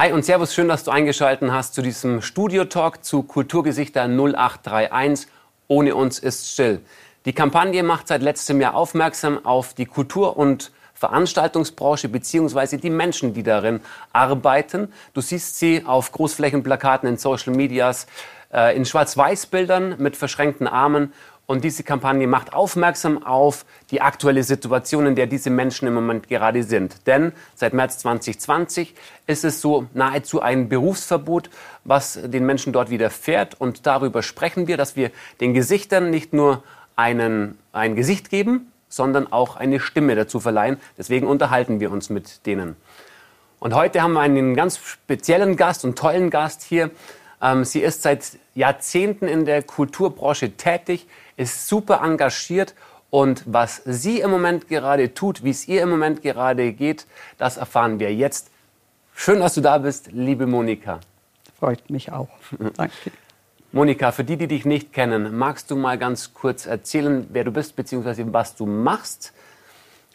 Hi und Servus, schön, dass du eingeschaltet hast zu diesem Studio-Talk zu Kulturgesichter 0831. Ohne uns ist still. Die Kampagne macht seit letztem Jahr aufmerksam auf die Kultur- und Veranstaltungsbranche bzw. die Menschen, die darin arbeiten. Du siehst sie auf Großflächenplakaten in Social Medias, äh, in Schwarz-Weiß-Bildern mit verschränkten Armen und diese Kampagne macht aufmerksam auf die aktuelle Situation, in der diese Menschen im Moment gerade sind. Denn seit März 2020 ist es so nahezu ein Berufsverbot, was den Menschen dort widerfährt. Und darüber sprechen wir, dass wir den Gesichtern nicht nur einen, ein Gesicht geben, sondern auch eine Stimme dazu verleihen. Deswegen unterhalten wir uns mit denen. Und heute haben wir einen ganz speziellen Gast und tollen Gast hier. Ähm, sie ist seit Jahrzehnten in der Kulturbranche tätig, ist super engagiert und was sie im Moment gerade tut, wie es ihr im Moment gerade geht, das erfahren wir jetzt. Schön, dass du da bist, liebe Monika. Freut mich auch. Danke. Monika, für die, die dich nicht kennen, magst du mal ganz kurz erzählen, wer du bist bzw. was du machst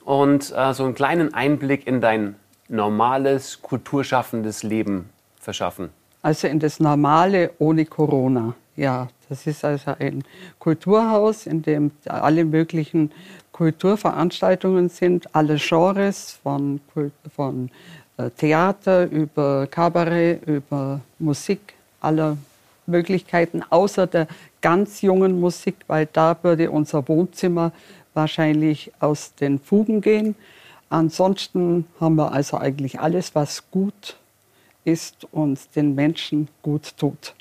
und äh, so einen kleinen Einblick in dein normales, kulturschaffendes Leben verschaffen? Also in das Normale ohne Corona. Ja, das ist also ein Kulturhaus, in dem alle möglichen Kulturveranstaltungen sind, alle Genres von, von äh, Theater über Kabarett, über Musik, aller Möglichkeiten, außer der ganz jungen Musik, weil da würde unser Wohnzimmer wahrscheinlich aus den Fugen gehen. Ansonsten haben wir also eigentlich alles, was gut ist und den Menschen gut tut.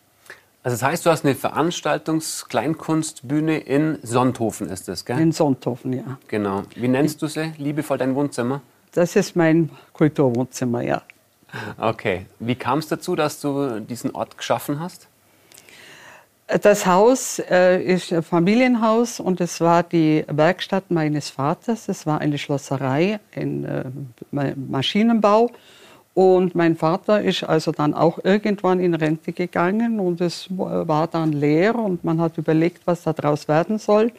Also das heißt, du hast eine Veranstaltungs-Kleinkunstbühne in Sonthofen, ist das, gell? In Sonthofen, ja. Genau. Wie nennst du sie, liebevoll, dein Wohnzimmer? Das ist mein Kulturwohnzimmer, ja. Okay. Wie kam es dazu, dass du diesen Ort geschaffen hast? Das Haus äh, ist ein Familienhaus und es war die Werkstatt meines Vaters. Es war eine Schlosserei, ein äh, Maschinenbau. Und mein Vater ist also dann auch irgendwann in Rente gegangen und es war dann leer und man hat überlegt, was daraus werden soll.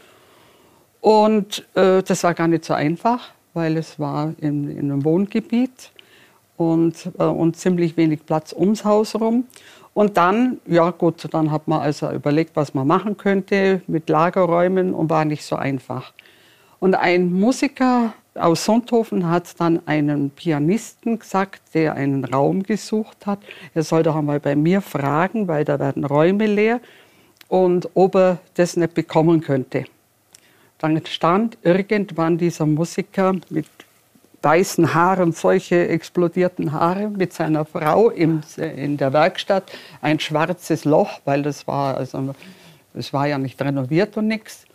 Und äh, das war gar nicht so einfach, weil es war in, in einem Wohngebiet und, äh, und ziemlich wenig Platz ums Haus herum. Und dann, ja gut, dann hat man also überlegt, was man machen könnte mit Lagerräumen und war nicht so einfach. Und ein Musiker aus Sonthofen hat dann einen Pianisten gesagt, der einen Raum gesucht hat. Er soll doch einmal bei mir fragen, weil da werden Räume leer und ob er das nicht bekommen könnte. Dann stand irgendwann dieser Musiker mit weißen Haaren, solche explodierten Haare, mit seiner Frau im, in der Werkstatt, ein schwarzes Loch, weil das war, also, das war ja nicht renoviert und nichts.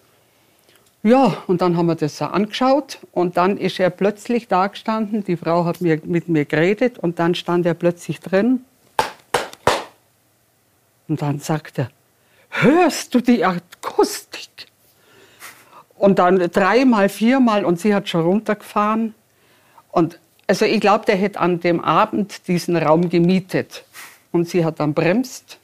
Ja, und dann haben wir das so angeschaut und dann ist er plötzlich da gestanden. Die Frau hat mir, mit mir geredet und dann stand er plötzlich drin. Und dann sagte er, hörst du die Akustik? Und dann dreimal, viermal und sie hat schon runtergefahren. Und also ich glaube, der hätte an dem Abend diesen Raum gemietet. Und sie hat dann bremst.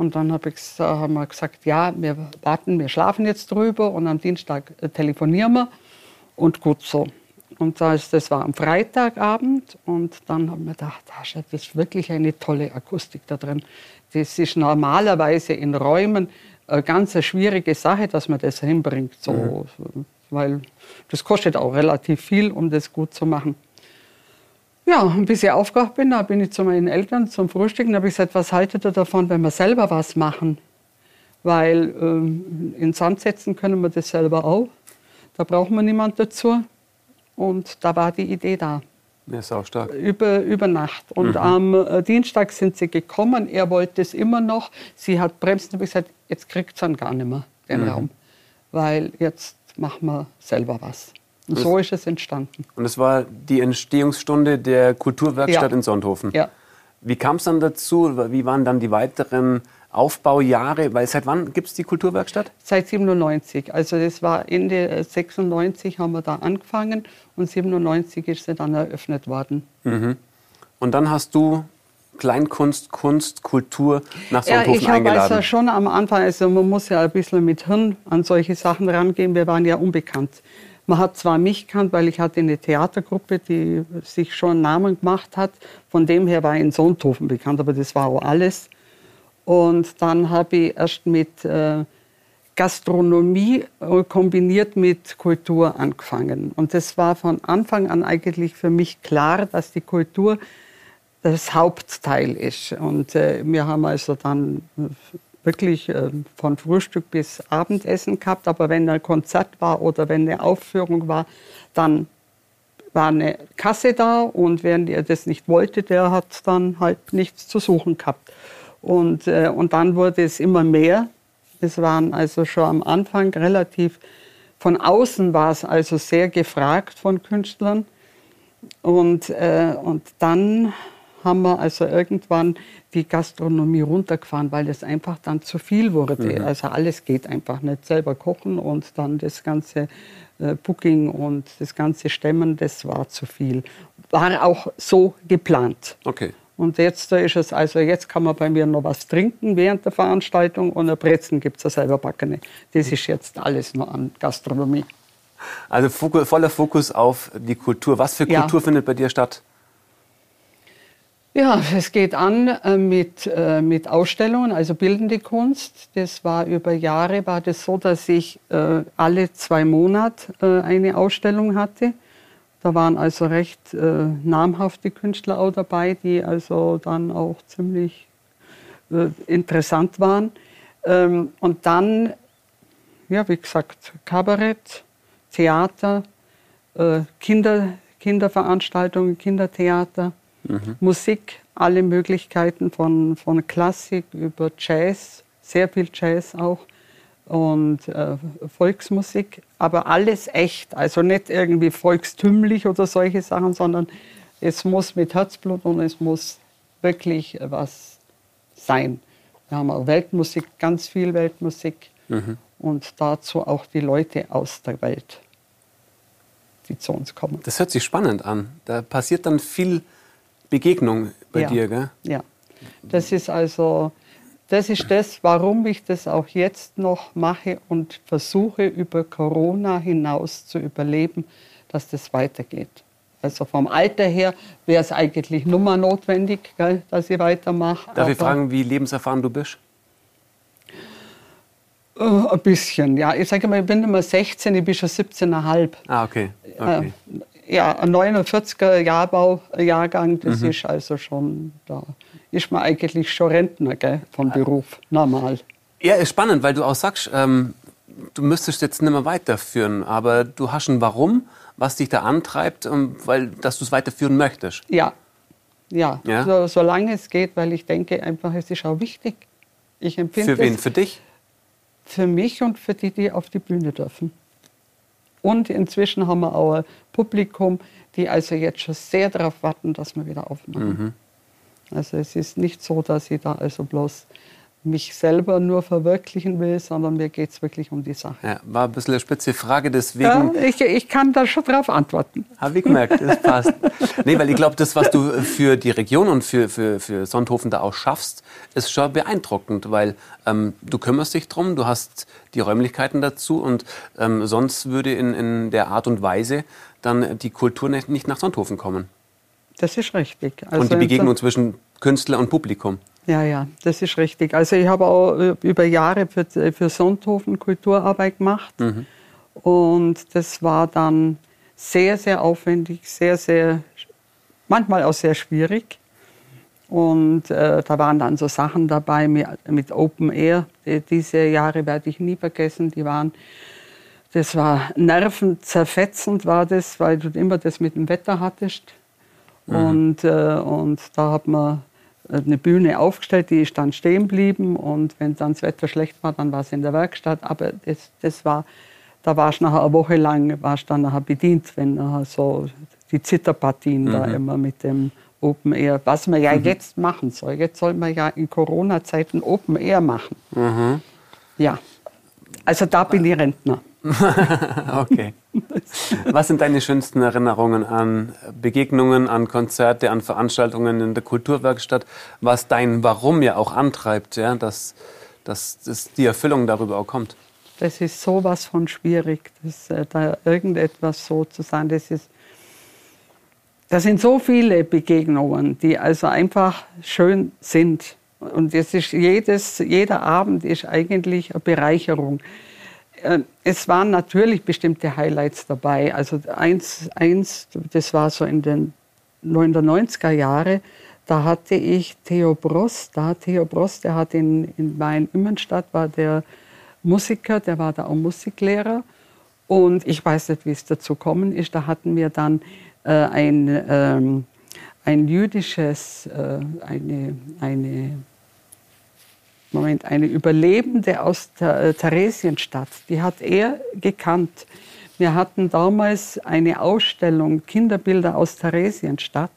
Und dann hab ich, haben wir gesagt, ja, wir warten, wir schlafen jetzt drüber und am Dienstag äh, telefonieren wir. Und gut so. Und das, das war am Freitagabend und dann haben wir gedacht, das ist wirklich eine tolle Akustik da drin. Das ist normalerweise in Räumen eine ganz schwierige Sache, dass man das hinbringt. So, mhm weil das kostet auch relativ viel, um das gut zu machen. Ja, und bis ich aufgewacht bin, da bin ich zu meinen Eltern zum Frühstück und habe ich gesagt, was haltet ihr davon, wenn wir selber was machen? Weil ähm, in Sand setzen können wir das selber auch. Da brauchen wir niemand dazu. Und da war die Idee da. Ja, ist auch stark. Über, über Nacht. Und mhm. am äh, Dienstag sind sie gekommen. Er wollte es immer noch. Sie hat bremsen und gesagt, jetzt kriegt es dann gar nicht mehr, den mhm. Raum. Weil jetzt machen wir selber was. Und so ist es entstanden. Und es war die Entstehungsstunde der Kulturwerkstatt ja. in Sonthofen. Ja. Wie kam es dann dazu? Wie waren dann die weiteren Aufbaujahre? Weil seit wann gibt es die Kulturwerkstatt? Seit 97. Also das war Ende 96 haben wir da angefangen und 97 ist sie dann eröffnet worden. Mhm. Und dann hast du Kleinkunst, Kunst, Kultur nach Sonthofen ja, ich eingeladen? Also schon am Anfang, also man muss ja ein bisschen mit Hirn an solche Sachen rangehen. Wir waren ja unbekannt. Man hat zwar mich kannt, weil ich hatte eine Theatergruppe, die sich schon Namen gemacht hat. Von dem her war ich in Sonthofen bekannt, aber das war auch alles. Und dann habe ich erst mit äh, Gastronomie äh, kombiniert mit Kultur angefangen. Und das war von Anfang an eigentlich für mich klar, dass die Kultur das Hauptteil ist. Und äh, wir haben also dann wirklich äh, von Frühstück bis Abendessen gehabt. Aber wenn ein Konzert war oder wenn eine Aufführung war, dann war eine Kasse da und wer das nicht wollte, der hat dann halt nichts zu suchen gehabt. Und, äh, und dann wurde es immer mehr. Es waren also schon am Anfang relativ, von außen war es also sehr gefragt von Künstlern. Und, äh, und dann haben wir also irgendwann die Gastronomie runtergefahren, weil es einfach dann zu viel wurde. Mhm. Also alles geht einfach nicht. Selber kochen und dann das ganze äh, Booking und das ganze Stemmen, das war zu viel. War auch so geplant. Okay. Und jetzt ist es, also jetzt kann man bei mir noch was trinken während der Veranstaltung und ein Brezen gibt es ja selber backene. Das ist jetzt alles nur an Gastronomie. Also voller Fokus auf die Kultur. Was für Kultur ja. findet bei dir statt? Ja, es geht an äh, mit, äh, mit Ausstellungen, also bildende Kunst. Das war über Jahre, war das so, dass ich äh, alle zwei Monate eine Ausstellung hatte. Da waren also recht namhafte Künstler auch dabei, die also dann auch ziemlich interessant waren. Ähm, und dann, ja, wie gesagt, Kabarett, Theater, Kinder, Kinderveranstaltungen, Kindertheater mhm. Musik, alle Möglichkeiten von, von Klassik über Jazz, sehr viel Jazz auch und äh, Volksmusik, aber alles echt, also nicht irgendwie volkstümlich oder solche Sachen, sondern es muss mit Herzblut und es muss wirklich was sein. Wir haben auch Weltmusik, ganz viel Weltmusik mhm. und dazu auch die Leute aus der Welt, die zu uns kommen. Das hört sich spannend an. Da passiert dann viel Begegnung bei ja. dir, gell? Ja, das ist also, das ist das, warum ich das auch jetzt noch mache und versuche über Corona hinaus zu überleben, dass das weitergeht. Also vom Alter her wäre es eigentlich nur mal notwendig, gell, dass ich weitermache. Darf ich fragen, wie lebenserfahren du bist? Uh, ein bisschen, ja. Ich sage mal, ich bin immer 16, ich bin schon 17,5. Ah, okay. okay. Äh, ja, ein 49er Jahrbau, Jahrgang, das mhm. ist also schon, da ist man eigentlich schon Rentner gell, von Beruf, normal. Ja, ist spannend, weil du auch sagst, ähm, du müsstest jetzt nicht mehr weiterführen, aber du hast ein Warum, was dich da antreibt, ähm, weil, dass du es weiterführen möchtest. Ja, ja, ja? So, solange es geht, weil ich denke einfach, es ist auch wichtig. Ich empfinde für wen? Für dich? Für mich und für die, die auf die Bühne dürfen. Und inzwischen haben wir auch ein Publikum, die also jetzt schon sehr darauf warten, dass wir wieder aufmachen. Mhm. Also es ist nicht so, dass ich da also bloß mich selber nur verwirklichen will, sondern mir geht es wirklich um die Sache. Ja, war ein bisschen eine spitze Frage, deswegen... Ja, ich, ich kann da schon drauf antworten. Habe ich gemerkt, das passt. nee, weil ich glaube, das, was du für die Region und für, für, für Sonthofen da auch schaffst, ist schon beeindruckend, weil ähm, du kümmerst dich drum, du hast die Räumlichkeiten dazu und ähm, sonst würde in, in der Art und Weise dann die Kultur nicht, nicht nach Sonthofen kommen. Das ist richtig. Also und die Begegnung zwischen Künstler und Publikum. Ja, ja, das ist richtig. Also ich habe auch äh, über Jahre für, für Sonthofen Kulturarbeit gemacht. Mhm. Und das war dann sehr, sehr aufwendig, sehr, sehr, manchmal auch sehr schwierig. Und äh, da waren dann so Sachen dabei mit, mit Open Air. Die, diese Jahre werde ich nie vergessen. Die waren, das war nervenzerfetzend, war das, weil du immer das mit dem Wetter hattest. Mhm. Und, äh, und da hat man eine Bühne aufgestellt, die ist dann stehen geblieben und wenn dann das Wetter schlecht war, dann war es in der Werkstatt. Aber das, das war, da warst du nachher eine Woche lang warst dann nachher bedient, wenn nachher so die Zitterpartien mhm. da immer mit dem Open Air, was man ja mhm. jetzt machen soll. Jetzt soll man ja in Corona-Zeiten Open Air machen. Mhm. Ja, also da bin ich Rentner. okay. Was sind deine schönsten Erinnerungen an Begegnungen, an Konzerte, an Veranstaltungen in der Kulturwerkstatt, was dein Warum ja auch antreibt, ja, dass, dass, dass die Erfüllung darüber auch kommt? Das ist sowas von schwierig, das, äh, da irgendetwas so zu sagen. Das ist, das sind so viele Begegnungen, die also einfach schön sind. Und es ist jedes, jeder Abend ist eigentlich eine Bereicherung. Äh, es waren natürlich bestimmte Highlights dabei. Also eins, eins das war so in den 90er Jahren, da hatte ich Theo Brost da. Theo Brost, der hat in, in Main-Immenstadt, war der Musiker, der war da auch Musiklehrer. Und ich weiß nicht, wie es dazu gekommen ist. Da hatten wir dann äh, ein, ähm, ein jüdisches, äh, eine, eine, Moment, eine Überlebende aus der äh, Theresienstadt. Die hat er gekannt. Wir hatten damals eine Ausstellung Kinderbilder aus Theresienstadt.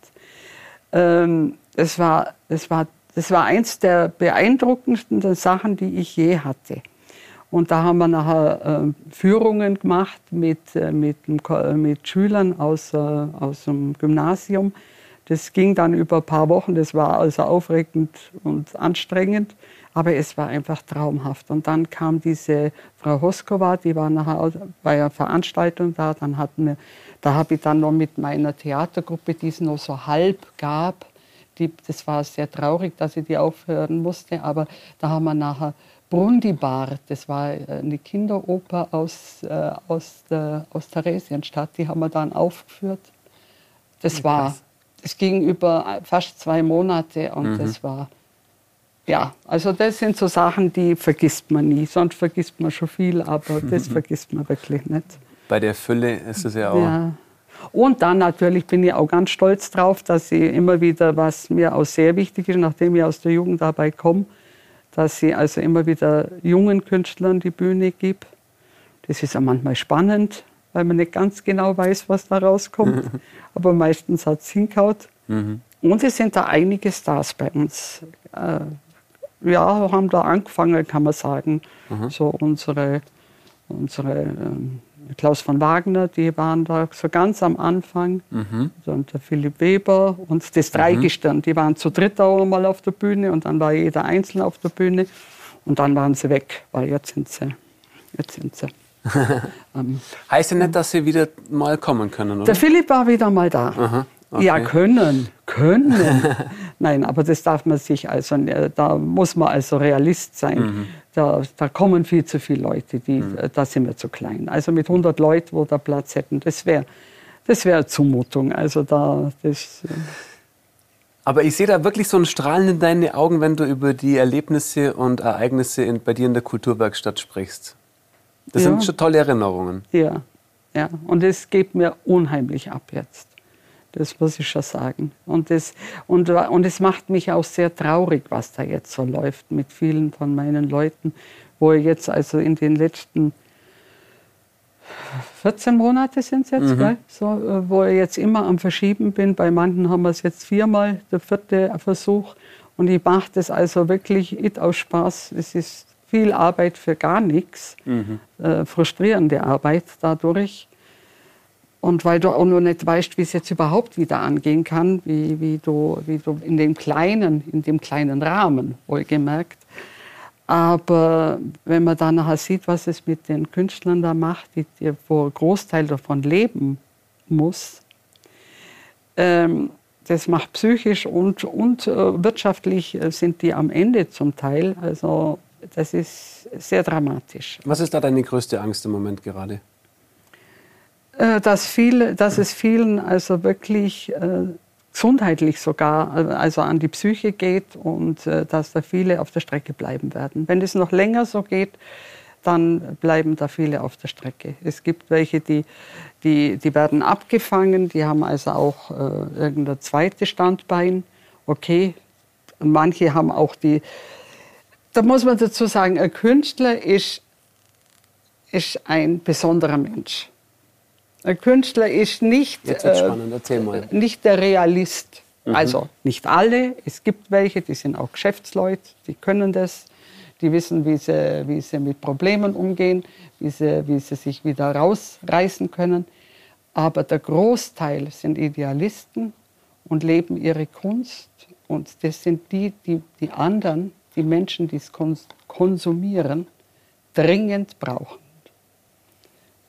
Ähm, das war, das, war, das war eins der beeindruckendsten Sachen, die ich je hatte. Und da haben wir nachher äh, Führungen gemacht mit, äh, mit, mit Schülern aus, äh, aus dem Gymnasium. Das ging dann über ein paar Wochen. Das war also aufregend und anstrengend. Aber es war einfach traumhaft. Und dann kam diese Frau Hoskova, die war nachher bei einer Veranstaltung da. Dann hatten wir, da habe ich dann noch mit meiner Theatergruppe, die es noch so halb gab, die, das war sehr traurig, dass ich die aufhören musste, aber da haben wir nachher Brundibar, das war eine Kinderoper aus, äh, aus, der, aus Theresienstadt, die haben wir dann aufgeführt. Das war, es ging über fast zwei Monate und mhm. das war, ja, also das sind so Sachen, die vergisst man nie. Sonst vergisst man schon viel, aber das vergisst man wirklich nicht. Bei der Fülle ist es ja auch. Ja. Und dann natürlich bin ich auch ganz stolz drauf, dass ich immer wieder, was mir auch sehr wichtig ist, nachdem ich aus der Jugendarbeit komme, dass ich also immer wieder jungen Künstlern die Bühne gebe. Das ist auch manchmal spannend, weil man nicht ganz genau weiß, was da rauskommt. Aber meistens hat es hingehauen. Mhm. Und es sind da einige Stars bei uns. Äh, ja, haben da angefangen, kann man sagen. Mhm. So unsere, unsere ähm, Klaus von Wagner, die waren da so ganz am Anfang. Mhm. Und der Philipp Weber und das Dreigestirn, mhm. die waren zu dritt auch mal auf der Bühne und dann war jeder einzeln auf der Bühne. Und dann waren sie weg, weil jetzt sind sie. Jetzt sind sie. ähm, heißt ja nicht, dass sie wieder mal kommen können, oder? Der Philipp war wieder mal da. Aha, okay. Ja, können, können. Nein, aber das darf man sich also, da muss man also Realist sein. Mhm da, da, kommen viel zu viele Leute, die, mhm. da sind wir zu klein. Also mit 100 Leuten, wo da Platz hätten, das wäre das wär Zumutung. Also da, das, äh aber ich sehe da wirklich so ein Strahlen in deinen Augen, wenn du über die Erlebnisse und Ereignisse in, bei dir in der Kulturwerkstatt sprichst. Das ja. sind schon tolle Erinnerungen. Ja, ja. Und es geht mir unheimlich ab jetzt. Das muss ich schon sagen. Und es, und, und macht mich auch sehr traurig, was da jetzt so läuft mit vielen von meinen Leuten, wo ich jetzt also in den letzten 14 Monate sind es jetzt, mhm. so, äh, wo ich jetzt immer am Verschieben bin. Bei manchen haben wir es jetzt viermal, der vierte Versuch. Und ich mache das also wirklich nicht aus Spaß. Es ist viel Arbeit für gar nichts, mhm. äh, frustrierende Arbeit dadurch. Und weil du auch noch nicht weißt, wie es jetzt überhaupt wieder angehen kann, wie, wie, du, wie du in dem kleinen, in dem kleinen Rahmen, wohlgemerkt. Aber wenn man dann nachher sieht, was es mit den Künstlern da macht, die, die wo Großteil davon leben muss, ähm, das macht psychisch und, und äh, wirtschaftlich äh, sind die am Ende zum Teil. Also das ist sehr dramatisch. Was ist da deine größte Angst im Moment gerade? Äh, dass, viel, dass es vielen also wirklich äh, gesundheitlich sogar äh, also an die Psyche geht und äh, dass da viele auf der Strecke bleiben werden. Wenn es noch länger so geht, dann bleiben da viele auf der Strecke. Es gibt welche, die, die, die werden abgefangen, die haben also auch äh, irgendein zweites Standbein. Okay, manche haben auch die. Da muss man dazu sagen, ein Künstler ist, ist ein besonderer Mensch. Ein Künstler ist nicht, äh, nicht der Realist. Mhm. Also nicht alle, es gibt welche, die sind auch Geschäftsleute, die können das, die wissen, wie sie, wie sie mit Problemen umgehen, wie sie, wie sie sich wieder rausreißen können. Aber der Großteil sind Idealisten und leben ihre Kunst. Und das sind die, die, die anderen, die Menschen, die es konsumieren, dringend brauchen.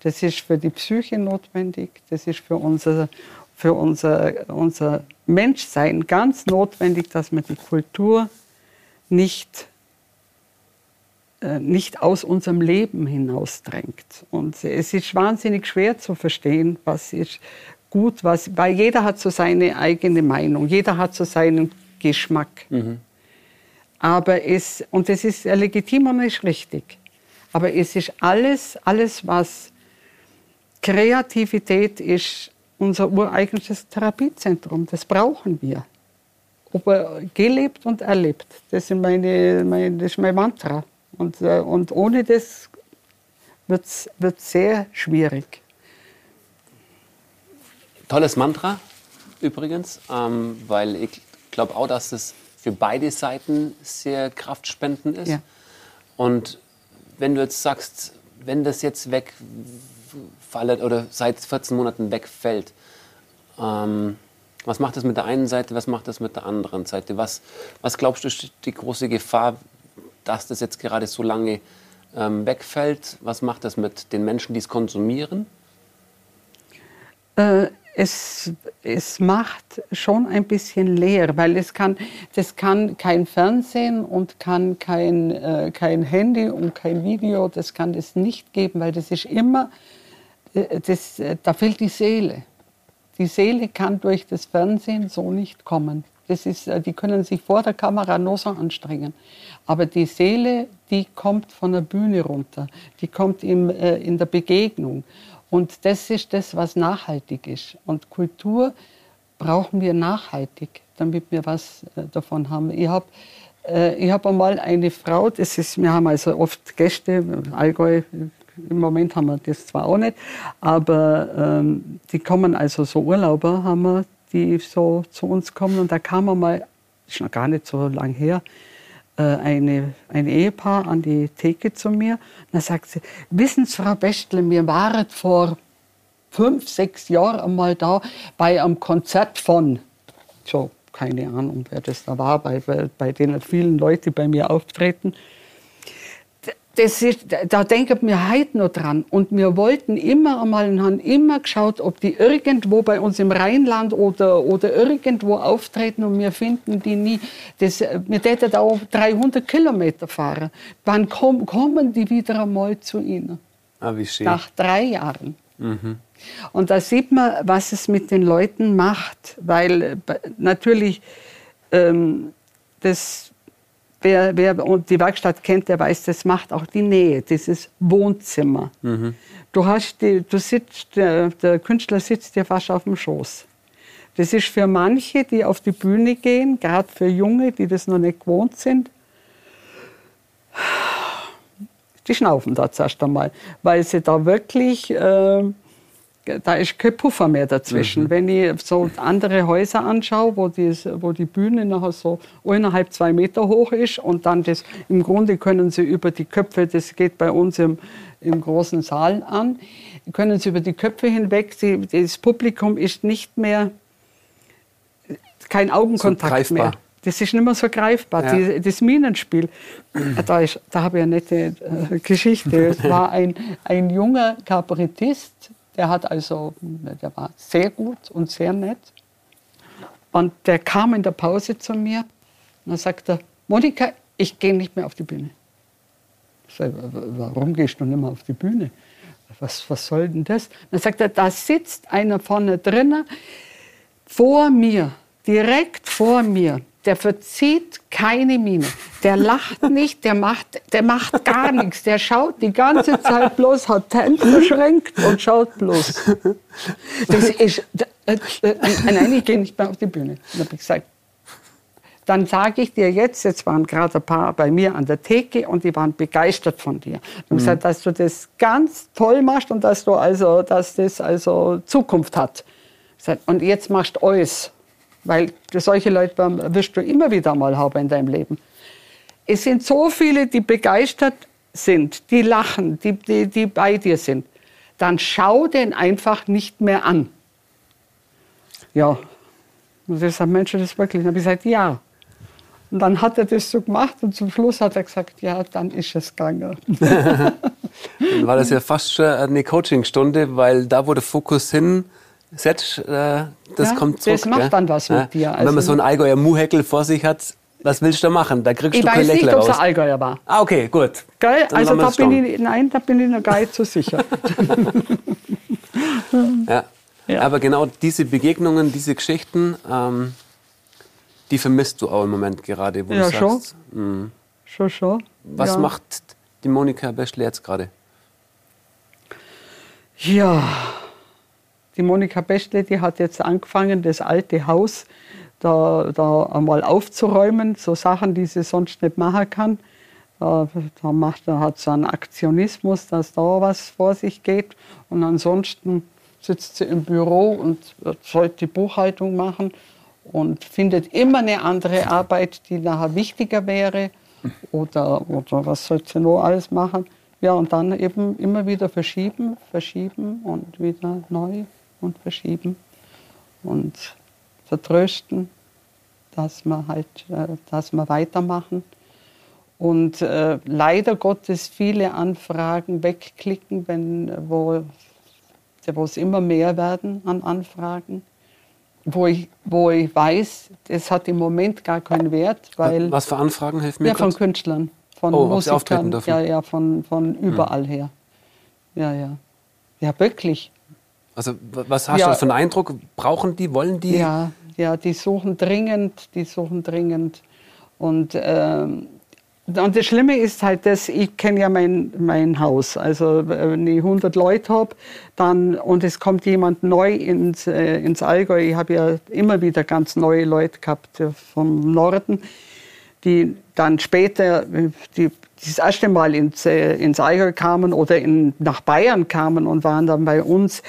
Das ist für die Psyche notwendig, das ist für unser, für unser, unser Menschsein ganz notwendig, dass man die Kultur nicht, äh, nicht aus unserem Leben hinausdrängt. Und es ist wahnsinnig schwer zu verstehen, was ist gut, was, weil jeder hat so seine eigene Meinung, jeder hat so seinen Geschmack. Mhm. Aber es, und das ist legitim und ist richtig. Aber es ist alles, alles, was Kreativität ist unser ureigentliches Therapiezentrum. Das brauchen wir. Aber gelebt und erlebt, das, ist meine, mein, das ist mein Mantra. Und, äh, und ohne das wird es sehr schwierig. Tolles Mantra übrigens, ähm, weil ich glaube auch, dass es für beide Seiten sehr kraftspendend ist. Ja. Und wenn du jetzt sagst, wenn das jetzt weg wegfallen oder seit 14 Monaten wegfällt. Ähm, was macht das mit der einen Seite, was macht das mit der anderen Seite? Was, was glaubst du, ist die große Gefahr, dass das jetzt gerade so lange ähm, wegfällt? Was macht das mit den Menschen, die es konsumieren? Äh, es, es macht schon ein bisschen leer, weil es kann, das kann kein Fernsehen und kann kein, äh, kein Handy und kein Video, das kann es nicht geben, weil das ist immer das, äh, da fehlt die Seele. Die Seele kann durch das Fernsehen so nicht kommen. Das ist, äh, die können sich vor der Kamera nur so anstrengen. Aber die Seele, die kommt von der Bühne runter. Die kommt im, äh, in der Begegnung. Und das ist das, was nachhaltig ist. Und Kultur brauchen wir nachhaltig, damit wir was äh, davon haben. Ich habe äh, ich hab einmal eine Frau, das ist, wir haben also oft Gäste, Allgäu, im Moment haben wir das zwar auch nicht, aber ähm, die kommen also so Urlauber, haben wir, die so zu uns kommen. Und da kam mal, ist noch gar nicht so lang her, äh, eine, ein Ehepaar an die Theke zu mir. Und da sagt sie, wissen Sie, Frau Bestle, wir waren vor fünf, sechs Jahren einmal da bei einem Konzert von, so, keine Ahnung, wer das da war, bei, bei den vielen Leuten, die bei mir auftreten das ist, da denken wir heute noch dran. Und wir wollten immer einmal und haben immer geschaut, ob die irgendwo bei uns im Rheinland oder, oder irgendwo auftreten und wir finden die nie. Das, wir täten auch 300 Kilometer fahren. Wann komm, kommen die wieder einmal zu Ihnen? Ah, wie schön. Nach drei Jahren. Mhm. Und da sieht man, was es mit den Leuten macht. Weil äh, natürlich ähm, das wer, wer die Werkstatt kennt, der weiß, das macht auch die Nähe, dieses Wohnzimmer. Mhm. Du, hast die, du sitzt, der, der Künstler sitzt dir fast auf dem Schoß. Das ist für manche, die auf die Bühne gehen, gerade für Junge, die das noch nicht gewohnt sind, die schnaufen da zuerst einmal, weil sie da wirklich äh, da ist kein Puffer mehr dazwischen. Mhm. Wenn ich so andere Häuser anschaue, wo die, wo die Bühne nachher so eineinhalb, zwei Meter hoch ist und dann das, im Grunde können sie über die Köpfe, das geht bei uns im, im großen Saal an, können sie über die Köpfe hinweg, die, das Publikum ist nicht mehr, kein Augenkontakt so mehr. Das ist nicht mehr so greifbar. Ja. Die, das Minenspiel, da, ist, da habe ich eine nette äh, Geschichte. Es war ein, ein junger Kabarettist, der hat also, der war sehr gut und sehr nett. Und der kam in der Pause zu mir und dann sagte, Monika, ich gehe nicht mehr auf die Bühne. Ich sage, warum gehst du nicht mehr auf die Bühne? Was, was soll denn das? Dann sagt er, da sitzt einer vorne drinnen, vor mir, direkt vor mir der verzieht keine Miene. Der lacht nicht, der macht, der macht gar nichts. Der schaut die ganze Zeit bloß, hat Hände verschränkt und schaut bloß. Das ist, äh, äh, nein, ich gehe nicht mehr auf die Bühne. Dann habe ich gesagt, dann sage ich dir jetzt, jetzt waren gerade ein paar bei mir an der Theke und die waren begeistert von dir. Und mhm. gesagt, dass du das ganz toll machst und dass du also, dass das also Zukunft hat. Und jetzt machst du alles. Weil solche Leute wirst du immer wieder mal haben in deinem Leben. Es sind so viele, die begeistert sind, die lachen, die, die, die bei dir sind. Dann schau den einfach nicht mehr an. Ja. Und ich sage, Mensch, das wirklich. Dann habe ich gesagt, ja. Und dann hat er das so gemacht und zum Schluss hat er gesagt, ja, dann ist es gegangen. dann war das ja fast schon eine Coachingstunde, weil da, der Fokus hin setzt, äh, das ja, kommt zurück. Das macht dann was ja. mit dir. Also, wenn man also so einen Allgäuer Muheckel vor sich hat, was willst du da machen? Da kriegst ich du kein Lächeln raus. Ich weiß nicht, ob es Allgäuer war. Ah, okay, gut. Geil? Also da bin ich, nein, da bin ich noch gar nicht so sicher. ja. ja. Aber genau diese Begegnungen, diese Geschichten, ähm, die vermisst du auch im Moment gerade, wo ja, du sagst. Schon. Mh. Schon, schon. Was ja. macht die Monika Beschle jetzt gerade? Ja, die Monika Beschle, die hat jetzt angefangen, das alte Haus da, da einmal aufzuräumen, so Sachen, die sie sonst nicht machen kann. Da, da, macht, da hat sie einen Aktionismus, dass da was vor sich geht. Und ansonsten sitzt sie im Büro und soll die Buchhaltung machen und findet immer eine andere Arbeit, die nachher wichtiger wäre. Oder, oder was soll sie noch alles machen? Ja, und dann eben immer wieder verschieben, verschieben und wieder neu und verschieben und vertrösten, dass wir halt, äh, dass wir weitermachen. Und äh, leider Gottes viele Anfragen wegklicken, wenn, wo, wo es immer mehr werden an Anfragen wo ich, wo ich weiß, das hat im Moment gar keinen Wert. Weil, Was für Anfragen helfen mir? Ja, von Künstlern, von oh, Musikern. Ja, ja, von, von hm. überall hm. her. Ja, ja. Ja, wirklich. Also was hast ja. du für einen Eindruck? Brauchen die, wollen die? Ja, ja, die suchen dringend, die suchen dringend. Und ähm, und das Schlimme ist halt, dass ich kenne ja mein, mein Haus. Also wenn ich 100 Leute habe, dann und es kommt jemand neu ins, äh, ins Allgäu. Ich habe ja immer wieder ganz neue Leute gehabt äh, vom Norden, die dann später die, das erste Mal ins, äh, ins Allgäu kamen oder in, nach Bayern kamen und waren dann bei uns.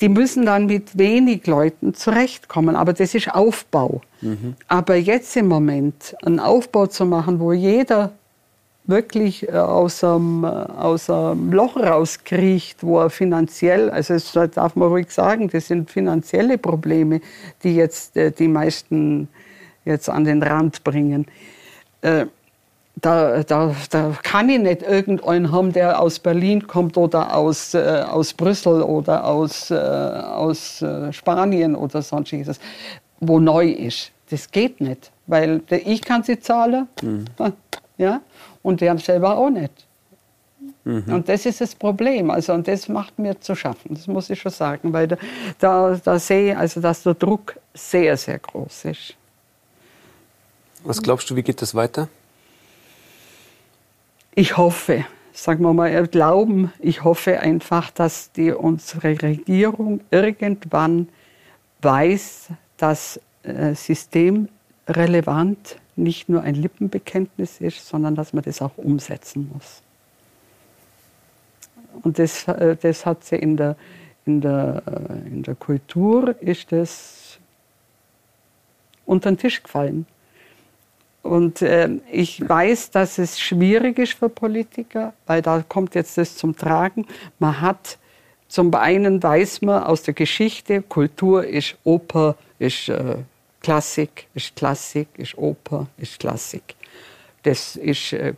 Die müssen dann mit wenig Leuten zurechtkommen. Aber das ist Aufbau. Mhm. Aber jetzt im Moment einen Aufbau zu machen, wo jeder wirklich äh, aus einem, äh, aus einem Loch rauskriecht, wo er finanziell, also das darf man ruhig sagen, das sind finanzielle Probleme, die jetzt äh, die meisten jetzt an den Rand bringen. Da, da, da kann ich nicht irgendeinen haben, der aus Berlin kommt oder aus, äh, aus Brüssel oder aus, äh, aus äh, Spanien oder sonstiges, wo neu ist. Das geht nicht, weil ich kann sie zahlen. Mhm. Ja? und der selber auch nicht. Mhm. Und das ist das Problem. Also, und das macht mir zu schaffen, das muss ich schon sagen, weil da, da, da sehe ich, also, dass der Druck sehr, sehr groß ist. Was glaubst du, wie geht das weiter? Ich hoffe, sagen wir mal, glauben, ich hoffe einfach, dass die, unsere Regierung irgendwann weiß, dass äh, systemrelevant nicht nur ein Lippenbekenntnis ist, sondern dass man das auch umsetzen muss. Und das, äh, das hat sie in der, in, der, äh, in der Kultur ist das unter den Tisch gefallen. Und äh, ich weiß, dass es schwierig ist für Politiker, weil da kommt jetzt das zum Tragen. Man hat zum einen weiß man aus der Geschichte, Kultur ist Oper, ist äh, Klassik ist Klassik, ist Oper, ist Klassik. Das ist, äh,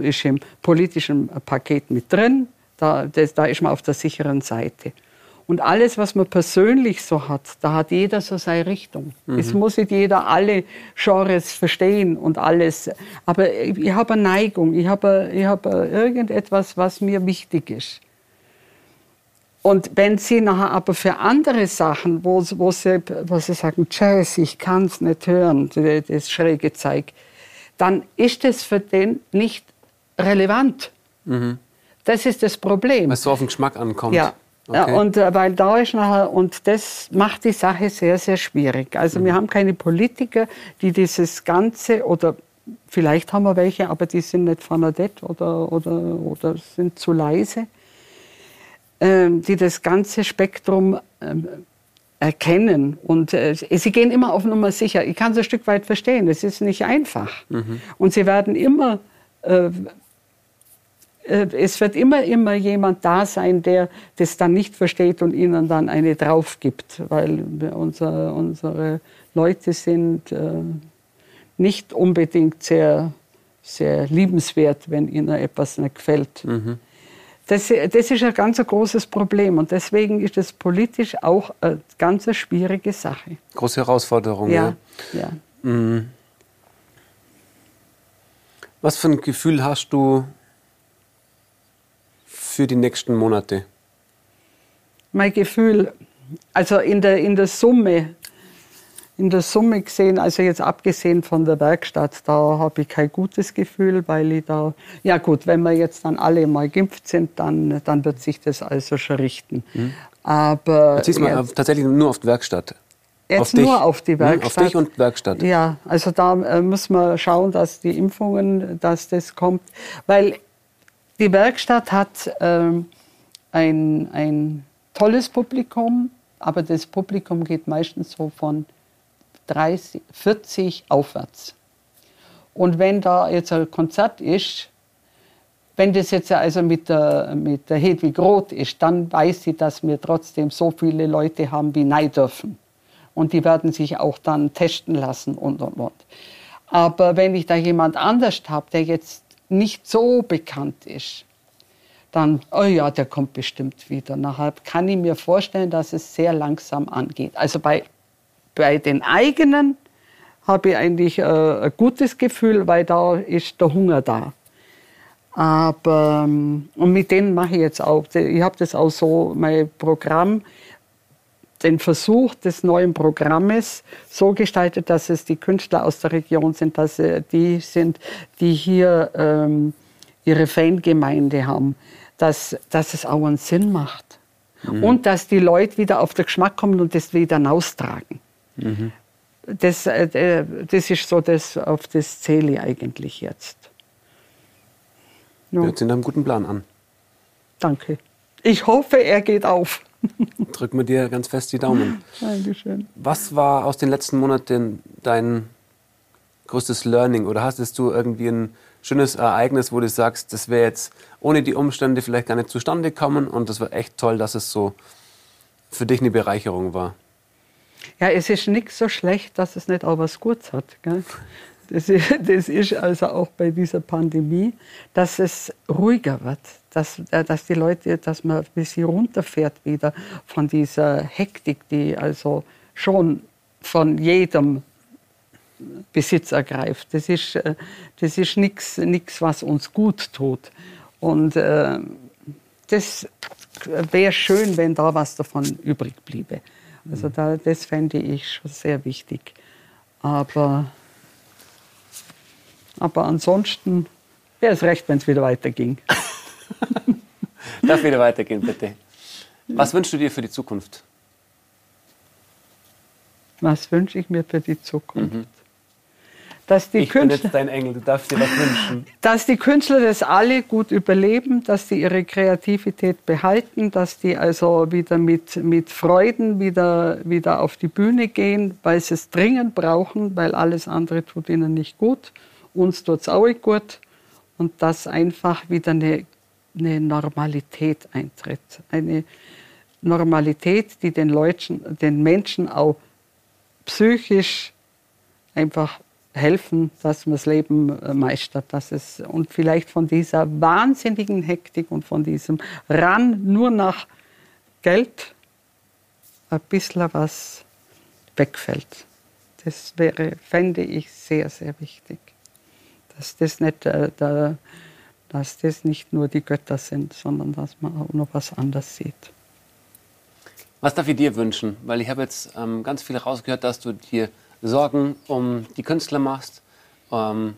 ist im politischen Paket mit drin. Da, das, da ist man auf der sicheren Seite. Und alles, was man persönlich so hat, da hat jeder so seine Richtung. Mhm. Es muss nicht jeder alle Genres verstehen und alles. Aber ich habe eine Neigung, ich habe, ich habe irgendetwas, was mir wichtig ist. Und wenn sie nachher aber für andere Sachen, wo, wo, sie, wo sie sagen, Jazz, ich kann es nicht hören, das schräge Zeug, dann ist es für den nicht relevant. Mhm. Das ist das Problem. Weil es so auf den Geschmack ankommt. Ja. Okay. und äh, weil da ist nachher, und das macht die Sache sehr, sehr schwierig. Also mhm. wir haben keine Politiker, die dieses Ganze, oder vielleicht haben wir welche, aber die sind nicht fanadett oder, oder, oder sind zu leise ähm, die das ganze Spektrum ähm, erkennen. Und äh, sie gehen immer auf Nummer sicher. Ich kann es ein Stück weit verstehen. Es ist nicht einfach. Mhm. Und sie werden immer, äh, es wird immer, immer jemand da sein, der das dann nicht versteht und ihnen dann eine drauf gibt. Weil unser, unsere Leute sind nicht unbedingt sehr, sehr liebenswert, wenn ihnen etwas nicht gefällt. Mhm. Das, das, ist ein ganz großes Problem und deswegen ist es politisch auch eine ganz schwierige Sache. Große Herausforderung, ja. ja. ja. Mhm. Was für ein Gefühl hast du für die nächsten Monate? Mein Gefühl, also in der, in der Summe, in der Summe gesehen, also jetzt abgesehen von der Werkstatt, da habe ich kein gutes Gefühl, weil ich da, ja gut, wenn wir jetzt dann alle mal geimpft sind, dann, dann wird sich das also schon richten. Mhm. Aber jetzt mal tatsächlich nur auf die Werkstatt. Jetzt auf nur auf die Werkstatt. Auf dich und Werkstatt. Ja, also da äh, müssen wir schauen, dass die Impfungen, dass das kommt. Weil die Werkstatt hat ähm, ein, ein tolles Publikum, aber das Publikum geht meistens so von 30, 40 aufwärts. Und wenn da jetzt ein Konzert ist, wenn das jetzt also mit der, mit der Hedwig Roth ist, dann weiß sie, dass wir trotzdem so viele Leute haben, wie nein dürfen. Und die werden sich auch dann testen lassen und, und, und. Aber wenn ich da jemand anders habe, der jetzt nicht so bekannt ist, dann, oh ja, der kommt bestimmt wieder. Nachher kann ich mir vorstellen, dass es sehr langsam angeht. Also bei, bei den eigenen habe ich eigentlich äh, ein gutes Gefühl, weil da ist der Hunger da. Aber, ähm, und mit denen mache ich jetzt auch, ich habe das auch so, mein Programm, den Versuch des neuen Programmes so gestaltet, dass es die Künstler aus der Region sind, dass die sind, die hier ähm, ihre Fangemeinde haben, dass, dass es auch einen Sinn macht. Mhm. Und dass die Leute wieder auf den Geschmack kommen und das wieder austragen. Mhm. Das, äh, das ist so das, auf das zähle ich eigentlich jetzt. Ja. Hört sich nach einem guten Plan an. Danke. Ich hoffe, er geht auf. Drücken wir dir ganz fest die Daumen. Dankeschön. Was war aus den letzten Monaten dein größtes Learning? Oder hast du irgendwie ein schönes Ereignis, wo du sagst, das wäre jetzt ohne die Umstände vielleicht gar nicht zustande gekommen und das war echt toll, dass es so für dich eine Bereicherung war? Ja, es ist nichts so schlecht, dass es nicht auch was Gutes hat. Gell? Das ist, das ist also auch bei dieser Pandemie, dass es ruhiger wird, dass, äh, dass die Leute, dass man ein bisschen runterfährt wieder von dieser Hektik, die also schon von jedem Besitz ergreift. Das ist, äh, das ist nichts, was uns gut tut. Und äh, das wäre schön, wenn da was davon übrig bliebe. Also da, das fände ich schon sehr wichtig. Aber aber ansonsten wäre es recht, wenn es wieder weiterging. Darf wieder weitergehen, bitte. Was wünschst du dir für die Zukunft? Was wünsche ich mir für die Zukunft? Mhm. Dass die ich Künstler, bin jetzt dein Engel, du darfst dir was wünschen. Dass die Künstler das alle gut überleben, dass die ihre Kreativität behalten, dass die also wieder mit, mit Freuden wieder, wieder auf die Bühne gehen, weil sie es dringend brauchen, weil alles andere tut ihnen nicht gut uns tut es auch gut und dass einfach wieder eine, eine Normalität eintritt. Eine Normalität, die den, Leuten, den Menschen auch psychisch einfach helfen, dass man das Leben äh, meistert. Dass es, und vielleicht von dieser wahnsinnigen Hektik und von diesem Ran nur nach Geld ein bisschen was wegfällt. Das wäre, fände ich sehr, sehr wichtig dass das nicht, äh, der, dass das nicht nur die Götter sind, sondern dass man auch noch was anderes sieht. Was darf ich dir wünschen? Weil ich habe jetzt ähm, ganz viel rausgehört, dass du dir Sorgen um die Künstler machst, ähm,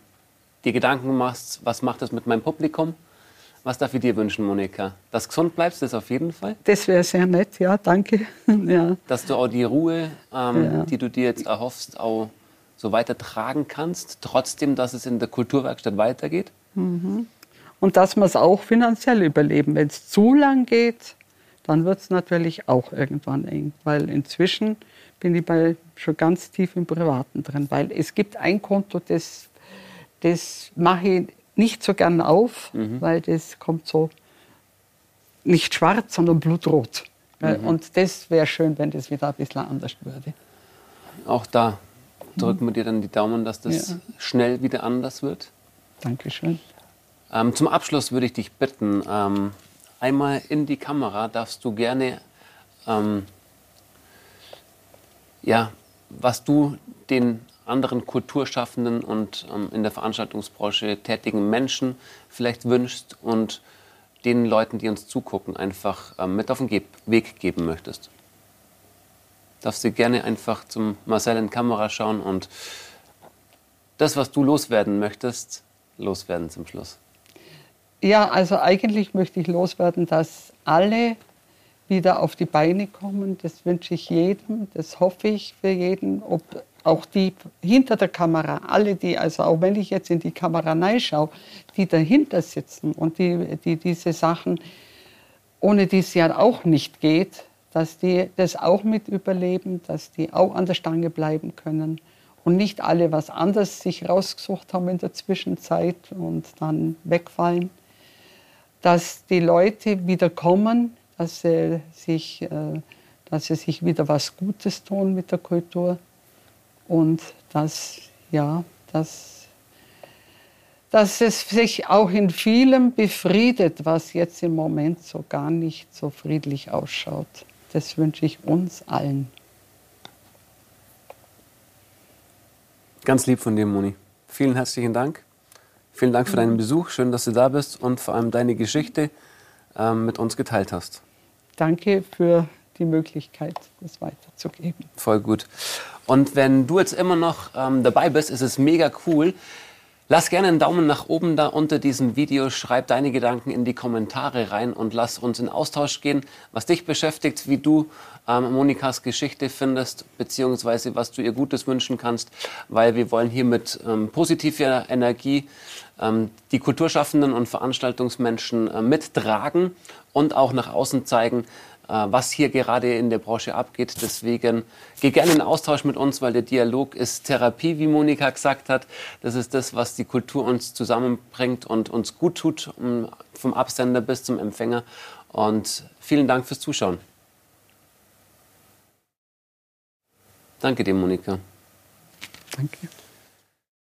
dir Gedanken machst, was macht das mit meinem Publikum? Was darf ich dir wünschen, Monika? Dass du gesund bleibst, das auf jeden Fall. Das wäre sehr nett, ja, danke. ja. Dass du auch die Ruhe, ähm, ja. die du dir jetzt erhoffst, auch so weitertragen kannst, trotzdem, dass es in der Kulturwerkstatt weitergeht? Mhm. Und dass wir es auch finanziell überleben. Wenn es zu lang geht, dann wird es natürlich auch irgendwann eng. Weil inzwischen bin ich bei, schon ganz tief im Privaten drin. Weil es gibt ein Konto, das, das mache ich nicht so gern auf, mhm. weil das kommt so nicht schwarz, sondern blutrot. Mhm. Und das wäre schön, wenn das wieder ein bisschen anders würde. Auch da drücken wir dir dann die Daumen, dass das ja. schnell wieder anders wird. Dankeschön. Ähm, zum Abschluss würde ich dich bitten, ähm, einmal in die Kamera darfst du gerne, ähm, ja, was du den anderen Kulturschaffenden und ähm, in der Veranstaltungsbranche tätigen Menschen vielleicht wünschst und den Leuten, die uns zugucken, einfach ähm, mit auf den Ge Weg geben möchtest. Darfst du gerne einfach zum Marcel in Kamera schauen und das, was du loswerden möchtest, loswerden zum Schluss. Ja, also eigentlich möchte ich loswerden, dass alle wieder auf die Beine kommen. Das wünsche ich jedem, das hoffe ich für jeden, ob auch die hinter der Kamera, alle die, also auch wenn ich jetzt in die Kamera reinschaue, die dahinter sitzen und die, die diese Sachen, ohne die es ja auch nicht geht, dass die das auch mit überleben, dass die auch an der Stange bleiben können und nicht alle was anderes sich rausgesucht haben in der Zwischenzeit und dann wegfallen. Dass die Leute wieder kommen, dass sie sich, äh, dass sie sich wieder was Gutes tun mit der Kultur und dass, ja, dass, dass es sich auch in vielem befriedet, was jetzt im Moment so gar nicht so friedlich ausschaut. Das wünsche ich uns allen. Ganz lieb von dir, Moni. Vielen herzlichen Dank. Vielen Dank für deinen Besuch. Schön, dass du da bist und vor allem deine Geschichte ähm, mit uns geteilt hast. Danke für die Möglichkeit, das weiterzugeben. Voll gut. Und wenn du jetzt immer noch ähm, dabei bist, ist es mega cool. Lass gerne einen Daumen nach oben da unter diesem Video, schreib deine Gedanken in die Kommentare rein und lass uns in Austausch gehen, was dich beschäftigt, wie du ähm, Monikas Geschichte findest, beziehungsweise was du ihr Gutes wünschen kannst, weil wir wollen hier mit ähm, positiver Energie ähm, die Kulturschaffenden und Veranstaltungsmenschen äh, mittragen und auch nach außen zeigen, was hier gerade in der Branche abgeht. Deswegen geh gerne in Austausch mit uns, weil der Dialog ist Therapie, wie Monika gesagt hat. Das ist das, was die Kultur uns zusammenbringt und uns gut tut, vom Absender bis zum Empfänger. Und vielen Dank fürs Zuschauen. Danke dir, Monika. Danke.